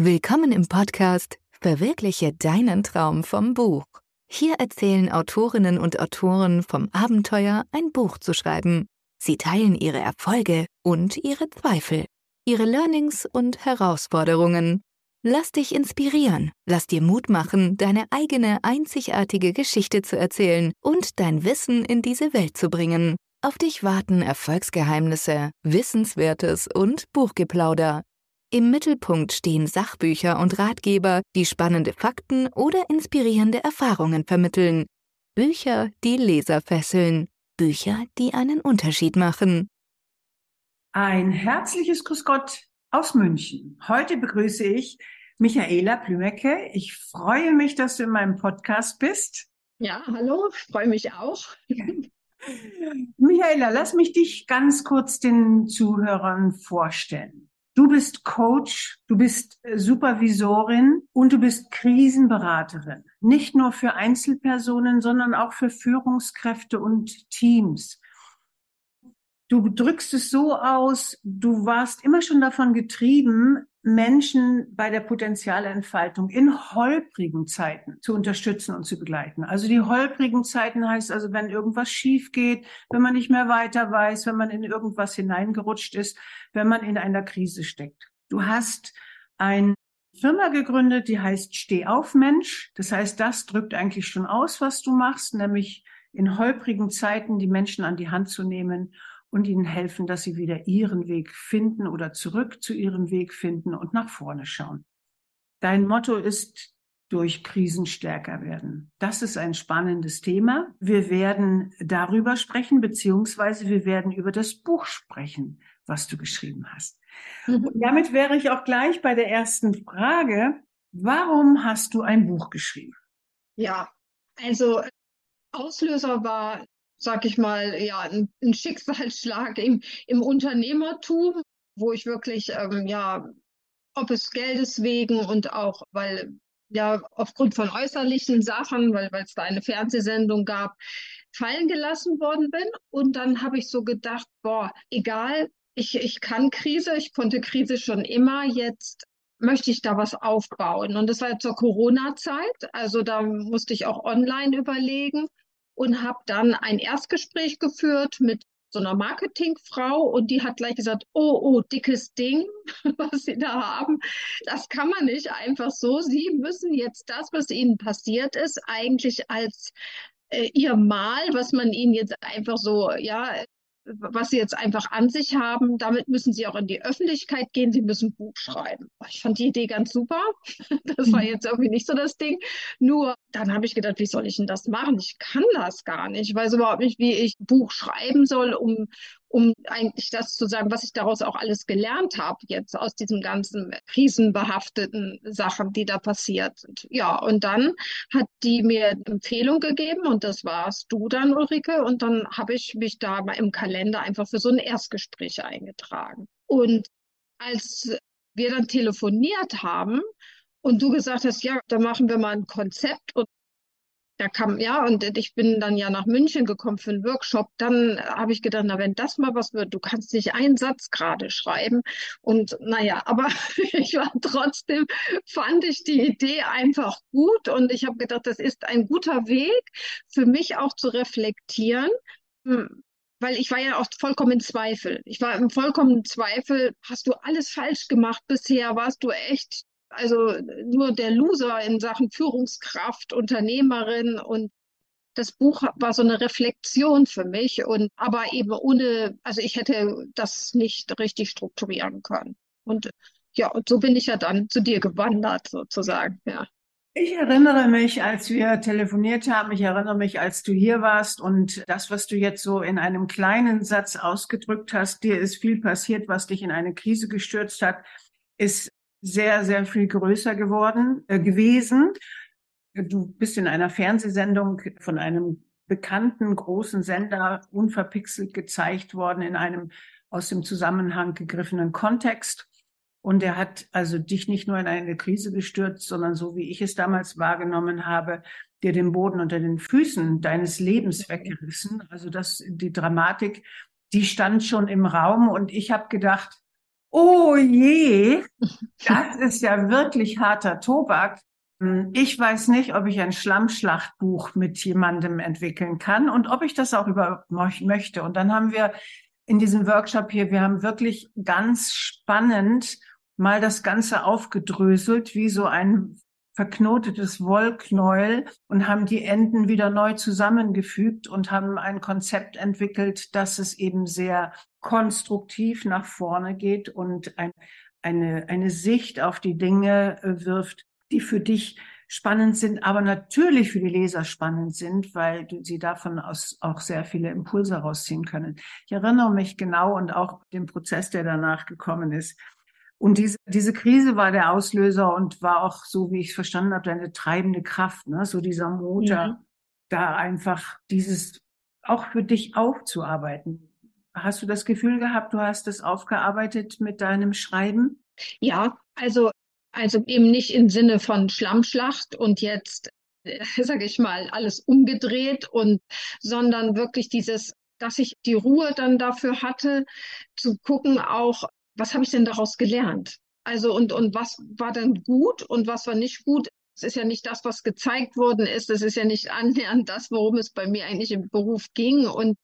Willkommen im Podcast Verwirkliche deinen Traum vom Buch. Hier erzählen Autorinnen und Autoren vom Abenteuer, ein Buch zu schreiben. Sie teilen ihre Erfolge und ihre Zweifel, ihre Learnings und Herausforderungen. Lass dich inspirieren, lass dir Mut machen, deine eigene einzigartige Geschichte zu erzählen und dein Wissen in diese Welt zu bringen. Auf dich warten Erfolgsgeheimnisse, Wissenswertes und Buchgeplauder. Im Mittelpunkt stehen Sachbücher und Ratgeber, die spannende Fakten oder inspirierende Erfahrungen vermitteln. Bücher, die Leser fesseln. Bücher, die einen Unterschied machen. Ein herzliches Grüß Gott aus München. Heute begrüße ich Michaela Plümecke. Ich freue mich, dass du in meinem Podcast bist. Ja, hallo, freue mich auch. Michaela, lass mich dich ganz kurz den Zuhörern vorstellen. Du bist Coach, du bist äh, Supervisorin und du bist Krisenberaterin. Nicht nur für Einzelpersonen, sondern auch für Führungskräfte und Teams. Du drückst es so aus, du warst immer schon davon getrieben, Menschen bei der Potenzialentfaltung in holprigen Zeiten zu unterstützen und zu begleiten. Also die holprigen Zeiten heißt also, wenn irgendwas schief geht, wenn man nicht mehr weiter weiß, wenn man in irgendwas hineingerutscht ist, wenn man in einer Krise steckt. Du hast eine Firma gegründet, die heißt Steh auf Mensch. Das heißt, das drückt eigentlich schon aus, was du machst, nämlich in holprigen Zeiten die Menschen an die Hand zu nehmen und ihnen helfen, dass sie wieder ihren Weg finden oder zurück zu ihrem Weg finden und nach vorne schauen. Dein Motto ist durch Krisen stärker werden. Das ist ein spannendes Thema. Wir werden darüber sprechen, beziehungsweise wir werden über das Buch sprechen, was du geschrieben hast. Mhm. Und damit wäre ich auch gleich bei der ersten Frage. Warum hast du ein Buch geschrieben? Ja, also Auslöser war sag ich mal, ja, ein, ein Schicksalsschlag im, im Unternehmertum, wo ich wirklich, ähm, ja, ob es Geldes wegen und auch, weil ja aufgrund von äußerlichen Sachen, weil es da eine Fernsehsendung gab, fallen gelassen worden bin. Und dann habe ich so gedacht, boah, egal, ich, ich kann Krise, ich konnte Krise schon immer, jetzt möchte ich da was aufbauen. Und das war zur Corona-Zeit, also da musste ich auch online überlegen und habe dann ein Erstgespräch geführt mit so einer Marketingfrau und die hat gleich gesagt, oh, oh, dickes Ding, was Sie da haben, das kann man nicht einfach so. Sie müssen jetzt das, was Ihnen passiert ist, eigentlich als äh, Ihr Mal, was man Ihnen jetzt einfach so, ja, was sie jetzt einfach an sich haben. Damit müssen sie auch in die Öffentlichkeit gehen. Sie müssen Buch schreiben. Ich fand die Idee ganz super. Das war mhm. jetzt irgendwie nicht so das Ding. Nur dann habe ich gedacht, wie soll ich denn das machen? Ich kann das gar nicht. Ich weiß überhaupt nicht, wie ich Buch schreiben soll, um, um eigentlich das zu sagen, was ich daraus auch alles gelernt habe, jetzt aus diesen ganzen krisenbehafteten Sachen, die da passiert sind. Ja, und dann hat die mir Empfehlung gegeben und das warst du dann, Ulrike. Und dann habe ich mich da mal im Kalender einfach für so ein Erstgespräch eingetragen. Und als wir dann telefoniert haben, und du gesagt hast, ja, da machen wir mal ein Konzept und da kam, ja, und ich bin dann ja nach München gekommen für einen Workshop. Dann habe ich gedacht, na, wenn das mal was wird, du kannst nicht einen Satz gerade schreiben. Und naja, aber ich war trotzdem, fand ich die Idee einfach gut. Und ich habe gedacht, das ist ein guter Weg für mich auch zu reflektieren. Hm, weil ich war ja auch vollkommen in Zweifel. Ich war im vollkommenen Zweifel. Hast du alles falsch gemacht bisher? Warst du echt also nur der Loser in Sachen Führungskraft, Unternehmerin und das Buch war so eine Reflexion für mich und aber eben ohne, also ich hätte das nicht richtig strukturieren können. Und ja, und so bin ich ja dann zu dir gewandert sozusagen, ja. Ich erinnere mich, als wir telefoniert haben, ich erinnere mich, als du hier warst und das, was du jetzt so in einem kleinen Satz ausgedrückt hast, dir ist viel passiert, was dich in eine Krise gestürzt hat, ist sehr, sehr viel größer geworden, äh, gewesen. Du bist in einer Fernsehsendung von einem bekannten großen Sender unverpixelt gezeigt worden in einem aus dem Zusammenhang gegriffenen Kontext. Und er hat also dich nicht nur in eine Krise gestürzt, sondern so wie ich es damals wahrgenommen habe, dir den Boden unter den Füßen deines Lebens weggerissen. Also das, die Dramatik, die stand schon im Raum und ich habe gedacht, Oh je, das ist ja wirklich harter Tobak. Hm, ich weiß nicht, ob ich ein Schlammschlachtbuch mit jemandem entwickeln kann und ob ich das auch überhaupt möchte. Und dann haben wir in diesem Workshop hier, wir haben wirklich ganz spannend mal das Ganze aufgedröselt, wie so ein verknotetes Wollknäuel und haben die Enden wieder neu zusammengefügt und haben ein Konzept entwickelt, dass es eben sehr konstruktiv nach vorne geht und ein, eine, eine Sicht auf die Dinge äh, wirft, die für dich spannend sind, aber natürlich für die Leser spannend sind, weil du sie davon aus auch sehr viele Impulse rausziehen können. Ich erinnere mich genau und auch den Prozess, der danach gekommen ist. Und diese, diese Krise war der Auslöser und war auch, so wie ich es verstanden habe, deine treibende Kraft, ne? so dieser Motor, ja. da einfach dieses auch für dich aufzuarbeiten. Hast du das Gefühl gehabt, du hast es aufgearbeitet mit deinem Schreiben? Ja, also, also eben nicht im Sinne von Schlammschlacht und jetzt, äh, sage ich mal, alles umgedreht und, sondern wirklich dieses dass ich die Ruhe dann dafür hatte, zu gucken auch, was habe ich denn daraus gelernt? Also und, und was war dann gut und was war nicht gut? Es ist ja nicht das, was gezeigt worden ist. Es ist ja nicht annähernd das, worum es bei mir eigentlich im Beruf ging. Und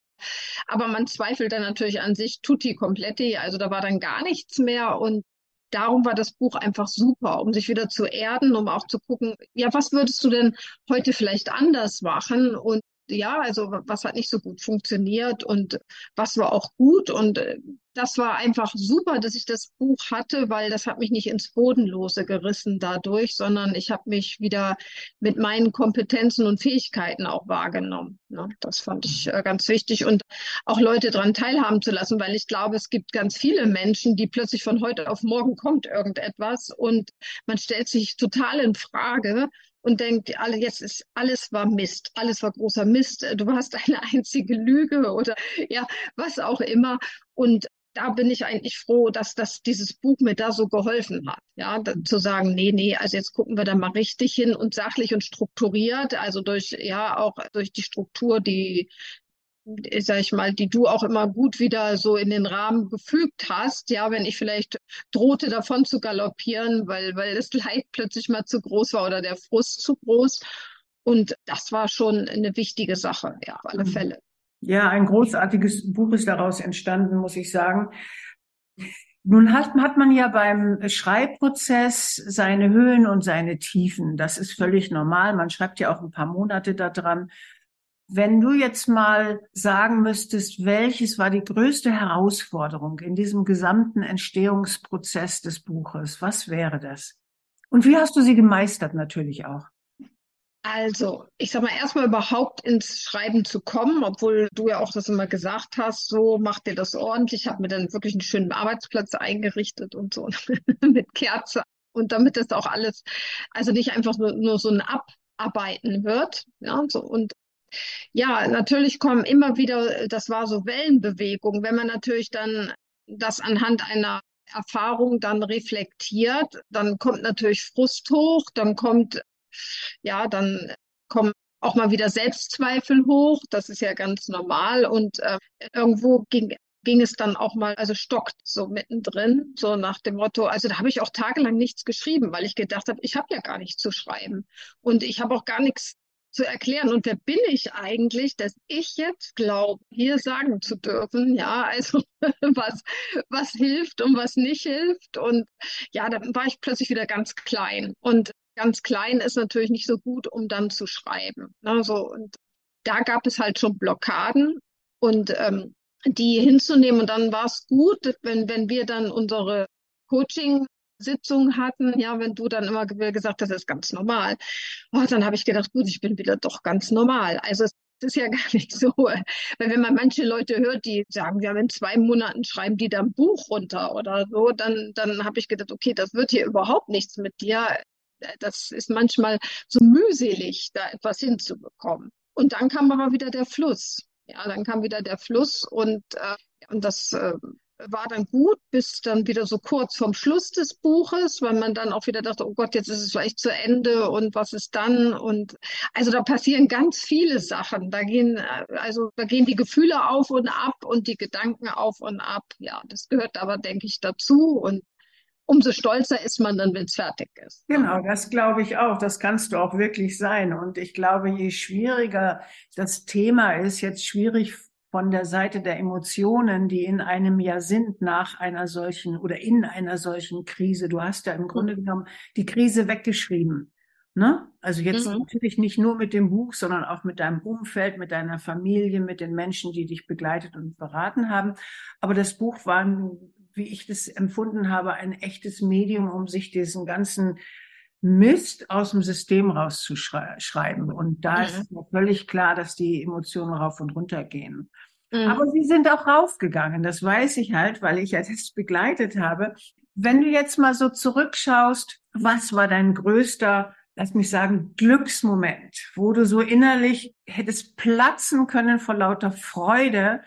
aber man zweifelt dann natürlich an sich tutti completi. Also da war dann gar nichts mehr. Und darum war das Buch einfach super, um sich wieder zu erden, um auch zu gucken, ja, was würdest du denn heute vielleicht anders machen? Und ja, also was hat nicht so gut funktioniert und was war auch gut. Und äh, das war einfach super, dass ich das Buch hatte, weil das hat mich nicht ins Bodenlose gerissen dadurch, sondern ich habe mich wieder mit meinen Kompetenzen und Fähigkeiten auch wahrgenommen. Ne? Das fand ich äh, ganz wichtig und auch Leute daran teilhaben zu lassen, weil ich glaube, es gibt ganz viele Menschen, die plötzlich von heute auf morgen kommt irgendetwas und man stellt sich total in Frage und denkt, alle, jetzt ist alles war Mist, alles war großer Mist, du hast eine einzige Lüge oder ja, was auch immer. Und da bin ich eigentlich froh, dass das dieses Buch mir da so geholfen hat. Ja, da, zu sagen, nee, nee, also jetzt gucken wir da mal richtig hin und sachlich und strukturiert, also durch, ja, auch durch die Struktur, die, sag ich mal, die du auch immer gut wieder so in den Rahmen gefügt hast. Ja, wenn ich vielleicht drohte davon zu galoppieren, weil, weil das Leid plötzlich mal zu groß war oder der Frust zu groß. Und das war schon eine wichtige Sache, ja, auf alle mhm. Fälle. Ja, ein großartiges Buch ist daraus entstanden, muss ich sagen. Nun hat, hat man ja beim Schreibprozess seine Höhen und seine Tiefen. Das ist völlig normal. Man schreibt ja auch ein paar Monate daran. Wenn du jetzt mal sagen müsstest, welches war die größte Herausforderung in diesem gesamten Entstehungsprozess des Buches, was wäre das? Und wie hast du sie gemeistert natürlich auch? Also, ich sag mal, erstmal überhaupt ins Schreiben zu kommen, obwohl du ja auch das immer gesagt hast, so macht dir das ordentlich. Ich habe mir dann wirklich einen schönen Arbeitsplatz eingerichtet und so mit Kerze. Und damit das auch alles, also nicht einfach nur, nur so ein Abarbeiten wird. Ja, so, und ja, natürlich kommen immer wieder, das war so Wellenbewegung, wenn man natürlich dann das anhand einer Erfahrung dann reflektiert, dann kommt natürlich Frust hoch, dann kommt, ja, dann kommen auch mal wieder Selbstzweifel hoch, das ist ja ganz normal und äh, irgendwo ging ging es dann auch mal, also stockt so mittendrin, so nach dem Motto, also da habe ich auch tagelang nichts geschrieben, weil ich gedacht habe, ich habe ja gar nichts zu schreiben und ich habe auch gar nichts zu erklären. Und wer bin ich eigentlich, dass ich jetzt glaube, hier sagen zu dürfen, ja, also was, was hilft und was nicht hilft. Und ja, dann war ich plötzlich wieder ganz klein. Und ganz klein ist natürlich nicht so gut, um dann zu schreiben. Also, und da gab es halt schon Blockaden und ähm, die hinzunehmen. Und dann war es gut, wenn, wenn wir dann unsere Coaching Sitzung hatten, ja, wenn du dann immer gesagt hast, das ist ganz normal. Oh, dann habe ich gedacht, gut, ich bin wieder doch ganz normal. Also es ist ja gar nicht so, weil wenn man manche Leute hört, die sagen, ja, in zwei Monaten schreiben die dann Buch runter oder so, dann, dann habe ich gedacht, okay, das wird hier überhaupt nichts mit dir. Das ist manchmal so mühselig, da etwas hinzubekommen. Und dann kam aber wieder der Fluss. Ja, dann kam wieder der Fluss und, äh, und das, äh, war dann gut, bis dann wieder so kurz vorm Schluss des Buches, weil man dann auch wieder dachte, oh Gott, jetzt ist es vielleicht zu Ende und was ist dann? Und also da passieren ganz viele Sachen. Da gehen, also da gehen die Gefühle auf und ab und die Gedanken auf und ab. Ja, das gehört aber, denke ich, dazu. Und umso stolzer ist man dann, wenn es fertig ist. Genau, das glaube ich auch. Das kannst du auch wirklich sein. Und ich glaube, je schwieriger das Thema ist, jetzt schwierig von der Seite der Emotionen, die in einem ja sind nach einer solchen oder in einer solchen Krise. Du hast ja im Grunde genommen die Krise weggeschrieben. Ne? Also jetzt mhm. natürlich nicht nur mit dem Buch, sondern auch mit deinem Umfeld, mit deiner Familie, mit den Menschen, die dich begleitet und beraten haben. Aber das Buch war, wie ich das empfunden habe, ein echtes Medium, um sich diesen ganzen Mist aus dem System rauszuschreiben. Und da mhm. ist völlig klar, dass die Emotionen rauf und runter gehen. Mhm. Aber sie sind auch raufgegangen. Das weiß ich halt, weil ich ja das begleitet habe. Wenn du jetzt mal so zurückschaust, was war dein größter, lass mich sagen, Glücksmoment, wo du so innerlich hättest platzen können vor lauter Freude,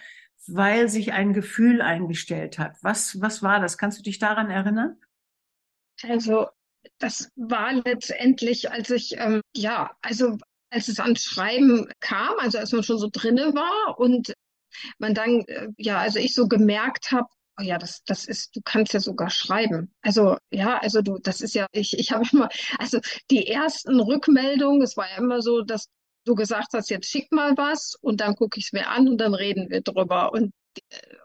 weil sich ein Gefühl eingestellt hat? Was, was war das? Kannst du dich daran erinnern? Also das war letztendlich, als ich, ähm, ja, also als es ans Schreiben kam, also als man schon so drinne war und man dann, äh, ja, also ich so gemerkt habe, oh ja, das, das ist, du kannst ja sogar schreiben. Also, ja, also du, das ist ja, ich, ich habe immer, also die ersten Rückmeldungen, es war ja immer so, dass du gesagt hast, jetzt schick mal was und dann gucke ich es mir an und dann reden wir drüber. Und äh,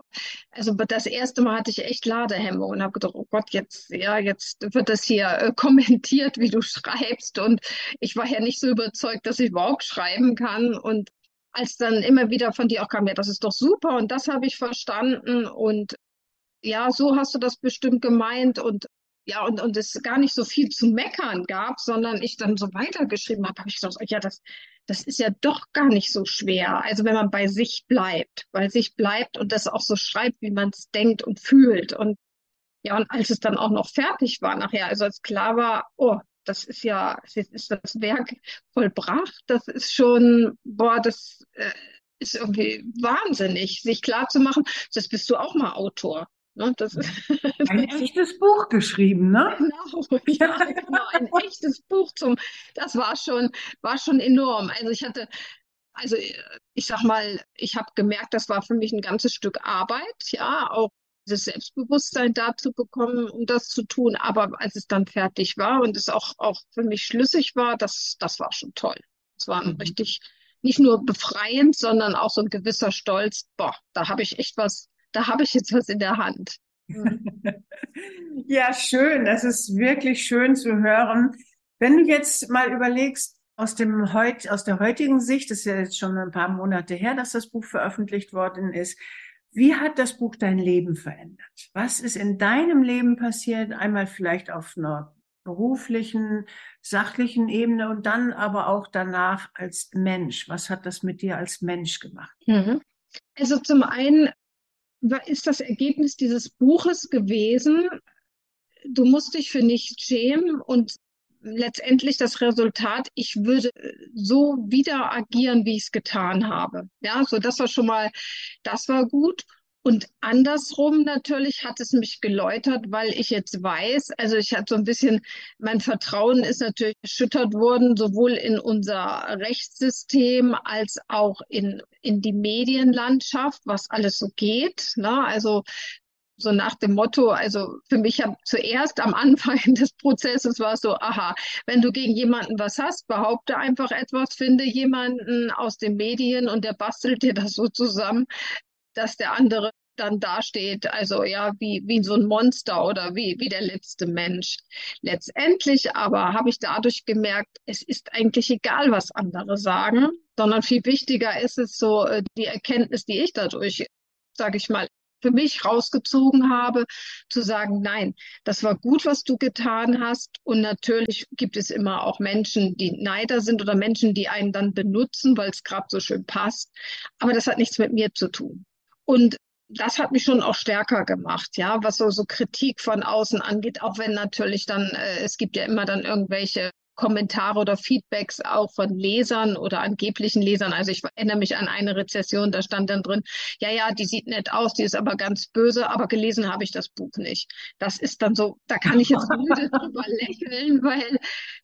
also das erste Mal hatte ich echt Ladehemmung und habe gedacht, oh Gott, jetzt, ja, jetzt wird das hier äh, kommentiert, wie du schreibst. Und ich war ja nicht so überzeugt, dass ich überhaupt schreiben kann. Und als dann immer wieder von dir auch kam, ja, das ist doch super und das habe ich verstanden und ja, so hast du das bestimmt gemeint und ja, und, und es gar nicht so viel zu meckern gab, sondern ich dann so weitergeschrieben habe, habe ich gedacht, ja, das, das ist ja doch gar nicht so schwer. Also wenn man bei sich bleibt, bei sich bleibt und das auch so schreibt, wie man es denkt und fühlt. Und ja, und als es dann auch noch fertig war nachher, also als klar war, oh, das ist ja, ist das Werk vollbracht, das ist schon, boah, das äh, ist irgendwie wahnsinnig, sich klar zu machen, das bist du auch mal Autor. Ne? Das, ein echtes Buch geschrieben, ne? Genau, ja, genau, ein echtes Buch zum, das war schon, war schon enorm. Also ich hatte, also ich sag mal, ich habe gemerkt, das war für mich ein ganzes Stück Arbeit, ja, auch dieses Selbstbewusstsein dazu bekommen, um das zu tun. Aber als es dann fertig war und es auch, auch für mich schlüssig war, das, das war schon toll. Es war mhm. richtig, nicht nur befreiend, sondern auch so ein gewisser Stolz. Boah, da habe ich echt was da habe ich jetzt was in der Hand. ja, schön. Das ist wirklich schön zu hören. Wenn du jetzt mal überlegst, aus dem heut, aus der heutigen Sicht, das ist ja jetzt schon ein paar Monate her, dass das Buch veröffentlicht worden ist. Wie hat das Buch dein Leben verändert? Was ist in deinem Leben passiert? Einmal vielleicht auf einer beruflichen, sachlichen Ebene und dann aber auch danach als Mensch. Was hat das mit dir als Mensch gemacht? Mhm. Also zum einen ist das Ergebnis dieses Buches gewesen, du musst dich für nichts schämen und letztendlich das Resultat, ich würde so wieder agieren, wie ich es getan habe. Ja, so das war schon mal, das war gut. Und andersrum natürlich hat es mich geläutert, weil ich jetzt weiß, also ich hatte so ein bisschen, mein Vertrauen ist natürlich erschüttert worden, sowohl in unser Rechtssystem als auch in, in die Medienlandschaft, was alles so geht. Ne? Also so nach dem Motto, also für mich ja zuerst am Anfang des Prozesses war es so, aha, wenn du gegen jemanden was hast, behaupte einfach etwas, finde jemanden aus den Medien und der bastelt dir das so zusammen, dass der andere dann dasteht, also ja, wie, wie so ein Monster oder wie, wie der letzte Mensch. Letztendlich aber habe ich dadurch gemerkt, es ist eigentlich egal, was andere sagen, sondern viel wichtiger ist es so äh, die Erkenntnis, die ich dadurch, sage ich mal, für mich rausgezogen habe, zu sagen, nein, das war gut, was du getan hast. Und natürlich gibt es immer auch Menschen, die Neider sind oder Menschen, die einen dann benutzen, weil es gerade so schön passt. Aber das hat nichts mit mir zu tun. Und das hat mich schon auch stärker gemacht, ja, was so, so Kritik von außen angeht, auch wenn natürlich dann, äh, es gibt ja immer dann irgendwelche Kommentare oder Feedbacks auch von Lesern oder angeblichen Lesern. Also ich erinnere mich an eine Rezession, da stand dann drin, ja, ja, die sieht nett aus, die ist aber ganz böse, aber gelesen habe ich das Buch nicht. Das ist dann so, da kann ich jetzt müde drüber lächeln, weil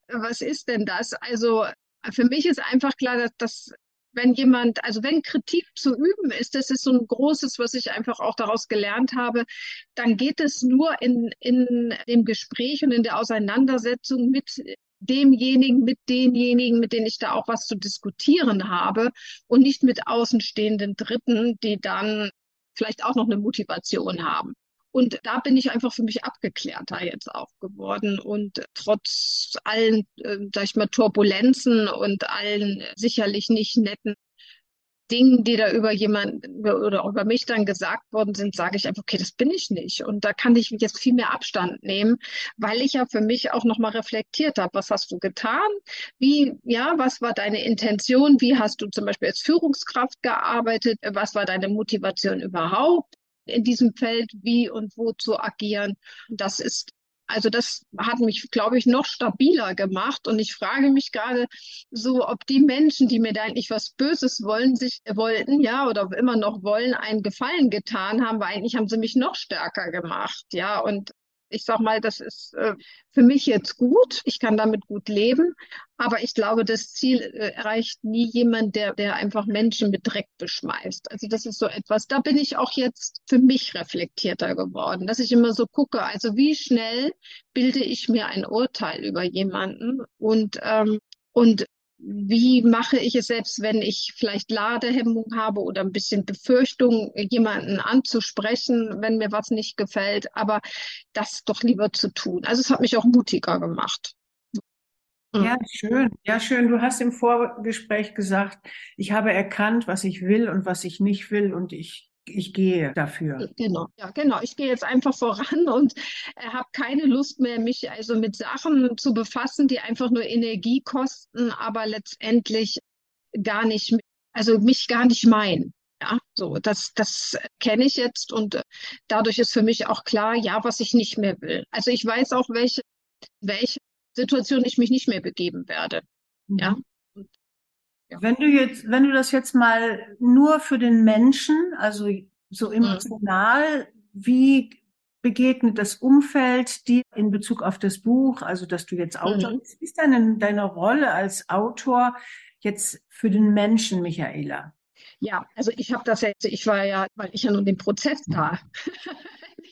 was ist denn das? Also für mich ist einfach klar, dass das wenn jemand, also wenn Kritik zu üben ist, das ist so ein großes, was ich einfach auch daraus gelernt habe, dann geht es nur in, in dem Gespräch und in der Auseinandersetzung mit demjenigen, mit denjenigen, mit denen ich da auch was zu diskutieren habe und nicht mit außenstehenden Dritten, die dann vielleicht auch noch eine Motivation haben. Und da bin ich einfach für mich abgeklärter jetzt auch geworden. Und trotz allen, äh, sag ich mal, Turbulenzen und allen sicherlich nicht netten Dingen, die da über jemanden oder über mich dann gesagt worden sind, sage ich einfach, okay, das bin ich nicht. Und da kann ich jetzt viel mehr Abstand nehmen, weil ich ja für mich auch nochmal reflektiert habe, was hast du getan? Wie, ja, was war deine Intention? Wie hast du zum Beispiel als Führungskraft gearbeitet? Was war deine Motivation überhaupt? In diesem Feld wie und wo zu agieren. Das ist also das hat mich, glaube ich, noch stabiler gemacht. Und ich frage mich gerade so, ob die Menschen, die mir da eigentlich was Böses wollen, sich wollten, ja, oder immer noch wollen, einen Gefallen getan haben, weil eigentlich haben sie mich noch stärker gemacht, ja. Und ich sag mal, das ist äh, für mich jetzt gut. Ich kann damit gut leben. Aber ich glaube, das Ziel äh, erreicht nie jemand, der, der einfach Menschen mit Dreck beschmeißt. Also das ist so etwas, da bin ich auch jetzt für mich reflektierter geworden, dass ich immer so gucke, also wie schnell bilde ich mir ein Urteil über jemanden und, ähm, und wie mache ich es selbst, wenn ich vielleicht Ladehemmung habe oder ein bisschen Befürchtung, jemanden anzusprechen, wenn mir was nicht gefällt, aber das doch lieber zu tun. Also es hat mich auch mutiger gemacht. Ja, schön. Ja, schön. Du hast im Vorgespräch gesagt, ich habe erkannt, was ich will und was ich nicht will und ich ich gehe dafür. Genau, ja, genau. Ich gehe jetzt einfach voran und äh, habe keine Lust mehr, mich also mit Sachen zu befassen, die einfach nur Energie kosten, aber letztendlich gar nicht, also mich gar nicht meinen. Ja, so, das, das kenne ich jetzt und äh, dadurch ist für mich auch klar, ja, was ich nicht mehr will. Also ich weiß auch, welche, welche Situation ich mich nicht mehr begeben werde. Mhm. Ja. Wenn du jetzt, wenn du das jetzt mal nur für den Menschen, also so mhm. emotional, mhm. wie begegnet das Umfeld dir in Bezug auf das Buch, also dass du jetzt Autor mhm. bist, wie ist deine, deine Rolle als Autor jetzt für den Menschen, Michaela? Ja, also ich habe das jetzt, ich war ja, weil ich ja nun den Prozess da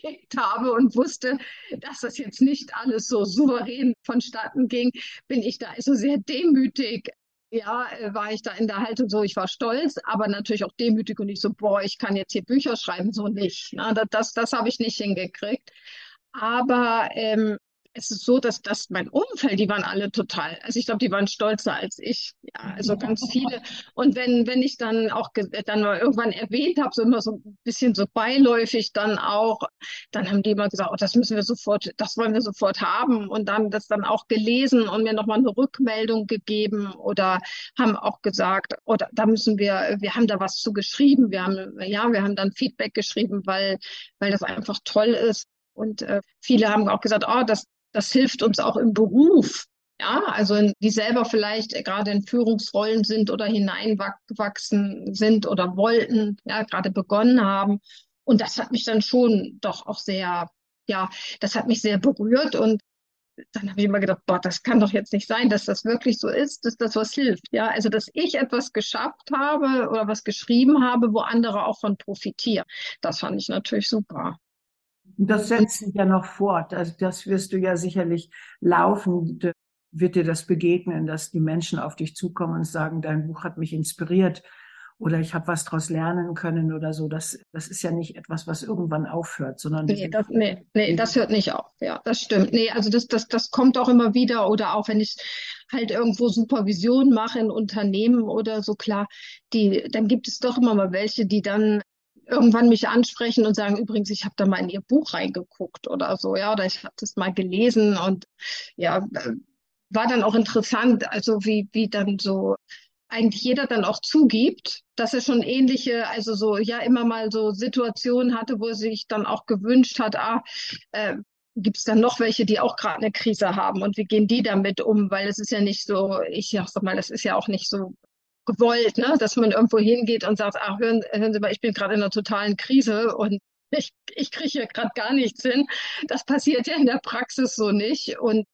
erlebt habe und wusste, dass das jetzt nicht alles so souverän vonstatten ging, bin ich da also sehr demütig ja, äh, war ich da in der Haltung so, ich war stolz, aber natürlich auch demütig und nicht so, boah, ich kann jetzt hier Bücher schreiben, so nicht. Ne? Das, das, das habe ich nicht hingekriegt. Aber ähm, es ist so, dass das mein Umfeld, die waren alle total, also ich glaube, die waren stolzer als ich. Ja, also ganz viele. Und wenn, wenn ich dann auch dann mal irgendwann erwähnt habe, so immer so ein bisschen so beiläufig dann auch, dann haben die immer gesagt, oh, das müssen wir sofort, das wollen wir sofort haben und dann das dann auch gelesen und mir nochmal eine Rückmeldung gegeben oder haben auch gesagt, oder oh, da müssen wir, wir haben da was zu geschrieben, wir haben, ja, wir haben dann Feedback geschrieben, weil, weil das einfach toll ist. Und äh, viele haben auch gesagt, oh, das, das hilft uns auch im Beruf. Ja, also die selber vielleicht gerade in Führungsrollen sind oder hineingewachsen sind oder wollten, ja, gerade begonnen haben. Und das hat mich dann schon doch auch sehr, ja, das hat mich sehr berührt und dann habe ich immer gedacht, boah, das kann doch jetzt nicht sein, dass das wirklich so ist, dass das was hilft. Ja, also dass ich etwas geschafft habe oder was geschrieben habe, wo andere auch von profitieren. Das fand ich natürlich super. Das setzt sich ja noch fort. Also das wirst du ja sicherlich laufen, wird dir das begegnen, dass die Menschen auf dich zukommen und sagen, dein Buch hat mich inspiriert oder ich habe was daraus lernen können oder so. Das, das ist ja nicht etwas, was irgendwann aufhört, sondern. Nee, das, nee, nee, das hört nicht auf. Ja, das stimmt. Nee, also das, das, das kommt auch immer wieder oder auch wenn ich halt irgendwo Supervision mache in Unternehmen oder so, klar, die, dann gibt es doch immer mal welche, die dann irgendwann mich ansprechen und sagen, übrigens, ich habe da mal in Ihr Buch reingeguckt oder so, ja, oder ich habe das mal gelesen und ja, war dann auch interessant, also wie, wie dann so eigentlich jeder dann auch zugibt, dass er schon ähnliche, also so ja immer mal so Situationen hatte, wo er sich dann auch gewünscht hat, ah, äh, gibt es dann noch welche, die auch gerade eine Krise haben und wie gehen die damit um? Weil es ist ja nicht so, ich sag mal, das ist ja auch nicht so gewollt, ne? dass man irgendwo hingeht und sagt, ach, hören, hören Sie mal, ich bin gerade in einer totalen Krise und ich, ich kriege hier gerade gar nichts hin. Das passiert ja in der Praxis so nicht. Und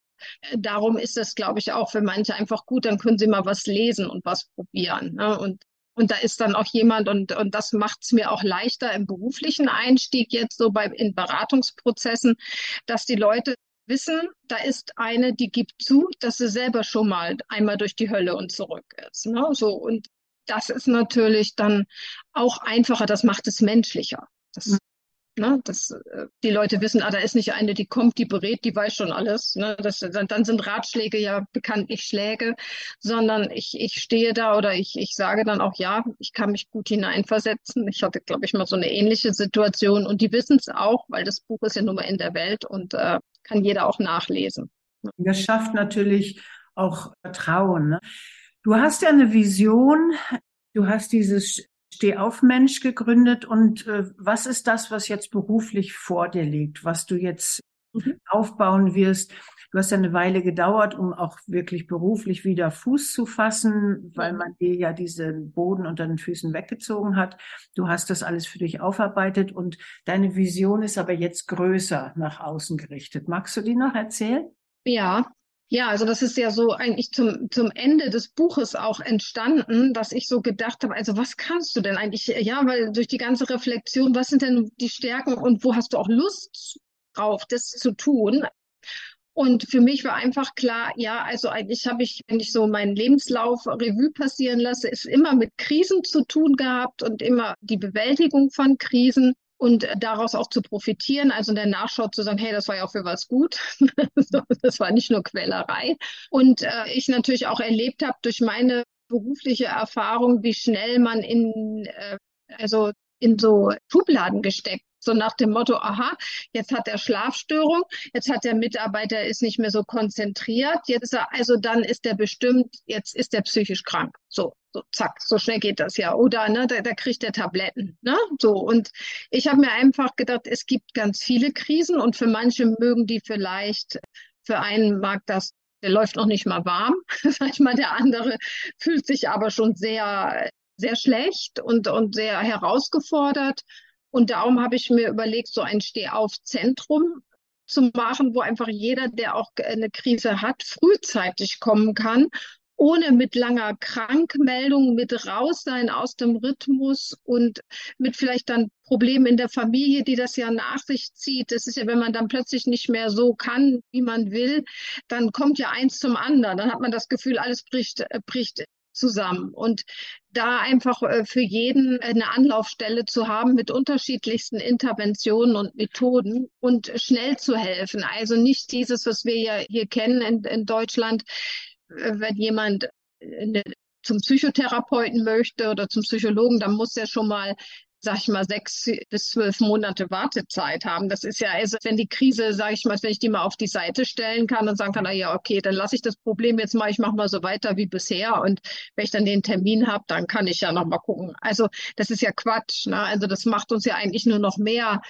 äh, darum ist das, glaube ich, auch für manche einfach gut, dann können sie mal was lesen und was probieren. Ne? Und und da ist dann auch jemand, und, und das macht es mir auch leichter im beruflichen Einstieg jetzt so bei in Beratungsprozessen, dass die Leute wissen, da ist eine, die gibt zu, dass sie selber schon mal einmal durch die Hölle und zurück ist. Ne? So, und das ist natürlich dann auch einfacher, das macht es menschlicher. Das, mhm. ne, dass äh, die Leute wissen, ah, da ist nicht eine, die kommt, die berät, die weiß schon alles. Ne? Das, dann, dann sind Ratschläge ja bekanntlich Schläge, sondern ich, ich stehe da oder ich, ich sage dann auch, ja, ich kann mich gut hineinversetzen. Ich hatte, glaube ich, mal so eine ähnliche Situation und die wissen es auch, weil das Buch ist ja nun mal in der Welt und äh, kann jeder auch nachlesen. Das schafft natürlich auch Vertrauen. Ne? Du hast ja eine Vision, du hast dieses Stehaufmensch gegründet und äh, was ist das, was jetzt beruflich vor dir liegt, was du jetzt mhm. aufbauen wirst? Du hast ja eine Weile gedauert, um auch wirklich beruflich wieder Fuß zu fassen, weil man dir ja diesen Boden unter den Füßen weggezogen hat. Du hast das alles für dich aufarbeitet und deine Vision ist aber jetzt größer nach außen gerichtet. Magst du die noch erzählen? Ja, ja, also das ist ja so eigentlich zum, zum Ende des Buches auch entstanden, dass ich so gedacht habe, also was kannst du denn eigentlich? Ja, weil durch die ganze Reflexion, was sind denn die Stärken und wo hast du auch Lust drauf, das zu tun? Und für mich war einfach klar, ja, also eigentlich habe ich, wenn ich so meinen Lebenslauf Revue passieren lasse, ist immer mit Krisen zu tun gehabt und immer die Bewältigung von Krisen und daraus auch zu profitieren, also in der Nachschau zu sagen, hey, das war ja auch für was gut. das war nicht nur Quälerei. Und äh, ich natürlich auch erlebt habe durch meine berufliche Erfahrung, wie schnell man in, äh, also in so Schubladen gesteckt so nach dem Motto, aha, jetzt hat er Schlafstörung, jetzt hat der Mitarbeiter ist nicht mehr so konzentriert, jetzt ist er, also dann ist er bestimmt, jetzt ist er psychisch krank. So, so zack, so schnell geht das ja. Oder ne, da, da kriegt er Tabletten. Ne? So, und ich habe mir einfach gedacht, es gibt ganz viele Krisen und für manche mögen die vielleicht, für einen mag das der läuft noch nicht mal warm, sag ich mal, der andere fühlt sich aber schon sehr, sehr schlecht und, und sehr herausgefordert. Und darum habe ich mir überlegt, so ein Stehauf-Zentrum zu machen, wo einfach jeder, der auch eine Krise hat, frühzeitig kommen kann, ohne mit langer Krankmeldung, mit raus sein aus dem Rhythmus und mit vielleicht dann Problemen in der Familie, die das ja nach sich zieht. Das ist ja, wenn man dann plötzlich nicht mehr so kann, wie man will, dann kommt ja eins zum anderen. Dann hat man das Gefühl, alles bricht, äh, bricht zusammen. Und da einfach äh, für jeden eine Anlaufstelle zu haben mit unterschiedlichsten Interventionen und Methoden und schnell zu helfen. Also nicht dieses, was wir ja hier kennen in, in Deutschland, äh, wenn jemand eine, zum Psychotherapeuten möchte oder zum Psychologen, dann muss er schon mal sag ich mal, sechs bis zwölf Monate Wartezeit haben. Das ist ja, also wenn die Krise, sag ich mal, wenn ich die mal auf die Seite stellen kann und sagen kann, na ja, okay, dann lasse ich das Problem jetzt mal, ich mache mal so weiter wie bisher und wenn ich dann den Termin habe, dann kann ich ja noch mal gucken. Also das ist ja Quatsch. Ne? Also das macht uns ja eigentlich nur noch mehr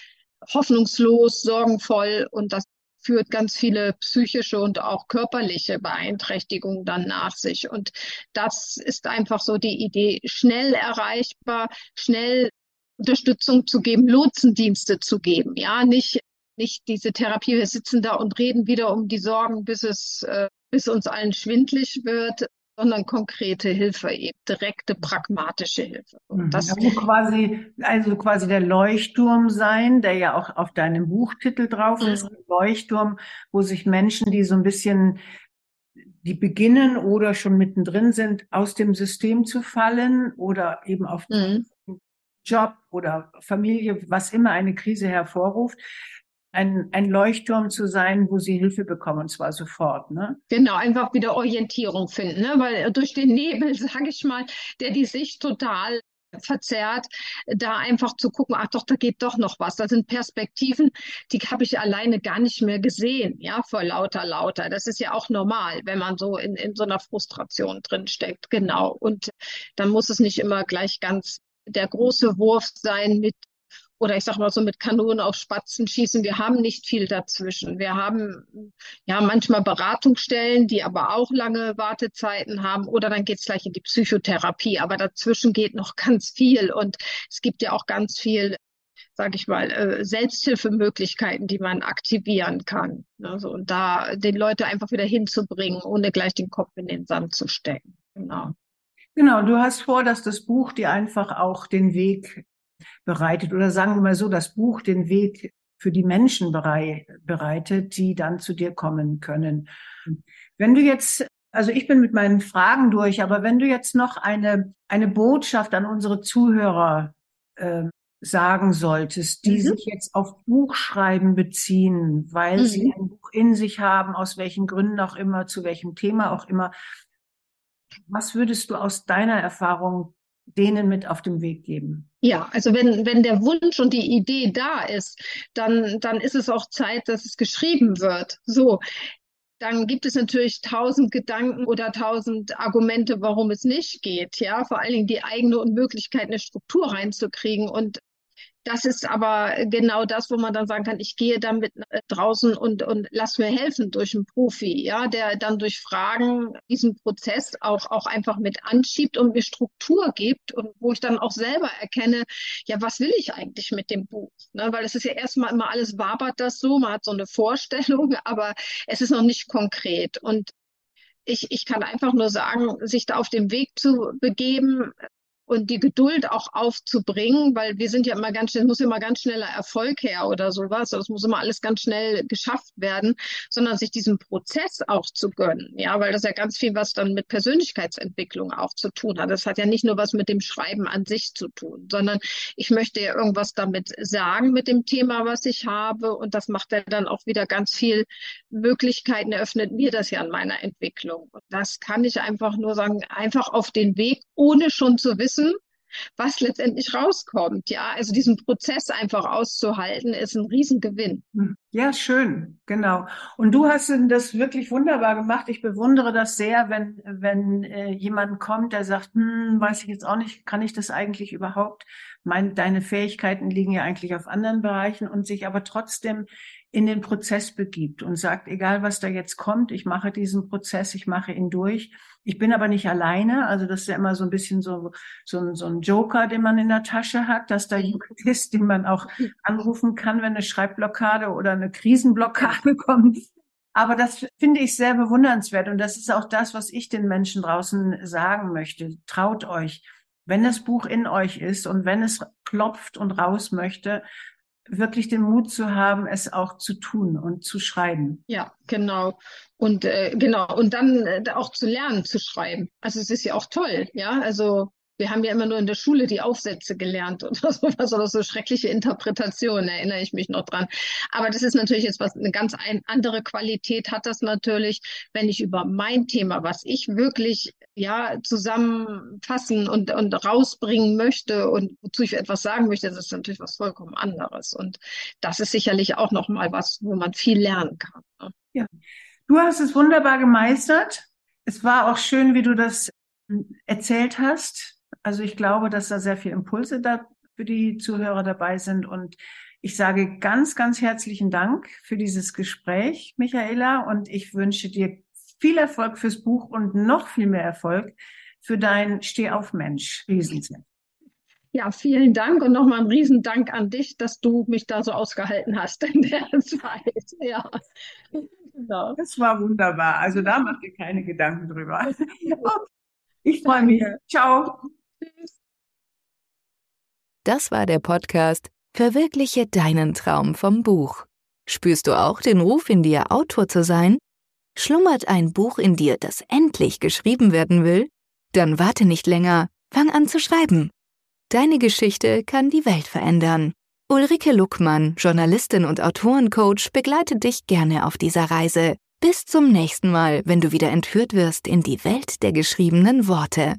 hoffnungslos, sorgenvoll und das führt ganz viele psychische und auch körperliche Beeinträchtigungen dann nach sich. Und das ist einfach so die Idee, schnell erreichbar, schnell Unterstützung zu geben, Lotsendienste zu geben. Ja, nicht, nicht diese Therapie, wir sitzen da und reden wieder um die Sorgen, bis es, äh, bis uns allen schwindlig wird, sondern konkrete Hilfe, eben direkte, pragmatische Hilfe. Und mhm. das also quasi, also quasi der Leuchtturm sein, der ja auch auf deinem Buchtitel drauf mhm. ist, Leuchtturm, wo sich Menschen, die so ein bisschen die beginnen oder schon mittendrin sind, aus dem System zu fallen oder eben auf mhm. Job oder Familie, was immer eine Krise hervorruft, ein, ein Leuchtturm zu sein, wo sie Hilfe bekommen, und zwar sofort. Ne? Genau, einfach wieder Orientierung finden, ne? weil durch den Nebel, sage ich mal, der die Sicht total verzerrt, da einfach zu gucken, ach doch, da geht doch noch was. Da sind Perspektiven, die habe ich alleine gar nicht mehr gesehen, ja, vor lauter, lauter. Das ist ja auch normal, wenn man so in, in so einer Frustration drin steckt. Genau. Und dann muss es nicht immer gleich ganz der große Wurf sein mit oder ich sag mal so mit Kanonen auf Spatzen schießen. Wir haben nicht viel dazwischen. Wir haben ja manchmal Beratungsstellen, die aber auch lange Wartezeiten haben oder dann geht's gleich in die Psychotherapie. Aber dazwischen geht noch ganz viel und es gibt ja auch ganz viel sage ich mal, äh, Selbsthilfemöglichkeiten, die man aktivieren kann. Also, und da den Leute einfach wieder hinzubringen, ohne gleich den Kopf in den Sand zu stecken. Genau. Genau, du hast vor, dass das Buch dir einfach auch den Weg bereitet oder sagen wir mal so, das Buch den Weg für die Menschen bereitet, die dann zu dir kommen können. Wenn du jetzt, also ich bin mit meinen Fragen durch, aber wenn du jetzt noch eine, eine Botschaft an unsere Zuhörer äh, sagen solltest, die mhm. sich jetzt auf Buchschreiben beziehen, weil mhm. sie ein Buch in sich haben, aus welchen Gründen auch immer, zu welchem Thema auch immer, was würdest du aus deiner Erfahrung denen mit auf den Weg geben? Ja, also wenn, wenn der Wunsch und die Idee da ist, dann, dann ist es auch Zeit, dass es geschrieben wird. So. Dann gibt es natürlich tausend Gedanken oder tausend Argumente, warum es nicht geht. Ja, vor allen Dingen die eigene Unmöglichkeit, eine Struktur reinzukriegen. Und das ist aber genau das, wo man dann sagen kann, ich gehe damit äh, draußen und, und lass mir helfen durch einen Profi, ja, der dann durch Fragen diesen Prozess auch, auch einfach mit anschiebt und mir Struktur gibt und wo ich dann auch selber erkenne, ja, was will ich eigentlich mit dem Buch? Ne? Weil es ist ja erstmal immer alles wabert das so, man hat so eine Vorstellung, aber es ist noch nicht konkret. Und ich, ich kann einfach nur sagen, sich da auf den Weg zu begeben, und die Geduld auch aufzubringen, weil wir sind ja immer ganz schnell, muss immer ganz schneller Erfolg her oder sowas. Das muss immer alles ganz schnell geschafft werden, sondern sich diesen Prozess auch zu gönnen. Ja, weil das ja ganz viel was dann mit Persönlichkeitsentwicklung auch zu tun hat. Das hat ja nicht nur was mit dem Schreiben an sich zu tun, sondern ich möchte ja irgendwas damit sagen mit dem Thema, was ich habe. Und das macht ja dann auch wieder ganz viel Möglichkeiten, eröffnet mir das ja in meiner Entwicklung. Und das kann ich einfach nur sagen, einfach auf den Weg, ohne schon zu wissen, wissen, was letztendlich rauskommt. Ja, also diesen Prozess einfach auszuhalten, ist ein Riesengewinn. Hm. Ja, schön, genau. Und du hast das wirklich wunderbar gemacht. Ich bewundere das sehr, wenn, wenn äh, jemand kommt, der sagt, hm, weiß ich jetzt auch nicht, kann ich das eigentlich überhaupt? Mein, deine Fähigkeiten liegen ja eigentlich auf anderen Bereichen und sich aber trotzdem in den Prozess begibt und sagt, egal was da jetzt kommt, ich mache diesen Prozess, ich mache ihn durch. Ich bin aber nicht alleine. Also das ist ja immer so ein bisschen so, so, ein, so ein Joker, den man in der Tasche hat, dass da jemand ist, den man auch anrufen kann, wenn eine Schreibblockade oder eine Krisenblockade kommt. Aber das finde ich sehr bewundernswert. Und das ist auch das, was ich den Menschen draußen sagen möchte. Traut euch. Wenn das Buch in euch ist und wenn es klopft und raus möchte, wirklich den Mut zu haben, es auch zu tun und zu schreiben. Ja, genau. Und äh, genau, und dann äh, auch zu lernen zu schreiben. Also es ist ja auch toll, ja. Also wir haben ja immer nur in der Schule die Aufsätze gelernt oder sowas oder so schreckliche Interpretationen, erinnere ich mich noch dran. Aber das ist natürlich jetzt was, eine ganz ein, andere Qualität hat das natürlich, wenn ich über mein Thema, was ich wirklich ja zusammenfassen und, und rausbringen möchte und wozu ich etwas sagen möchte, das ist natürlich was vollkommen anderes. Und das ist sicherlich auch nochmal was, wo man viel lernen kann. Ne? Ja. Du hast es wunderbar gemeistert. Es war auch schön, wie du das erzählt hast. Also ich glaube, dass da sehr viele Impulse da für die Zuhörer dabei sind und ich sage ganz, ganz herzlichen Dank für dieses Gespräch, Michaela, und ich wünsche dir viel Erfolg fürs Buch und noch viel mehr Erfolg für dein Steh auf Mensch Riesenzeit. Ja, vielen Dank und nochmal ein Riesendank an dich, dass du mich da so ausgehalten hast in der Zeit. Ja. Genau. Das war wunderbar. Also da macht ihr keine Gedanken drüber. Ich freue mich. Ciao. Das war der Podcast Verwirkliche deinen Traum vom Buch. Spürst du auch den Ruf in dir, Autor zu sein? Schlummert ein Buch in dir, das endlich geschrieben werden will? Dann warte nicht länger, fang an zu schreiben. Deine Geschichte kann die Welt verändern. Ulrike Luckmann, Journalistin und Autorencoach, begleitet dich gerne auf dieser Reise. Bis zum nächsten Mal, wenn du wieder entführt wirst in die Welt der geschriebenen Worte.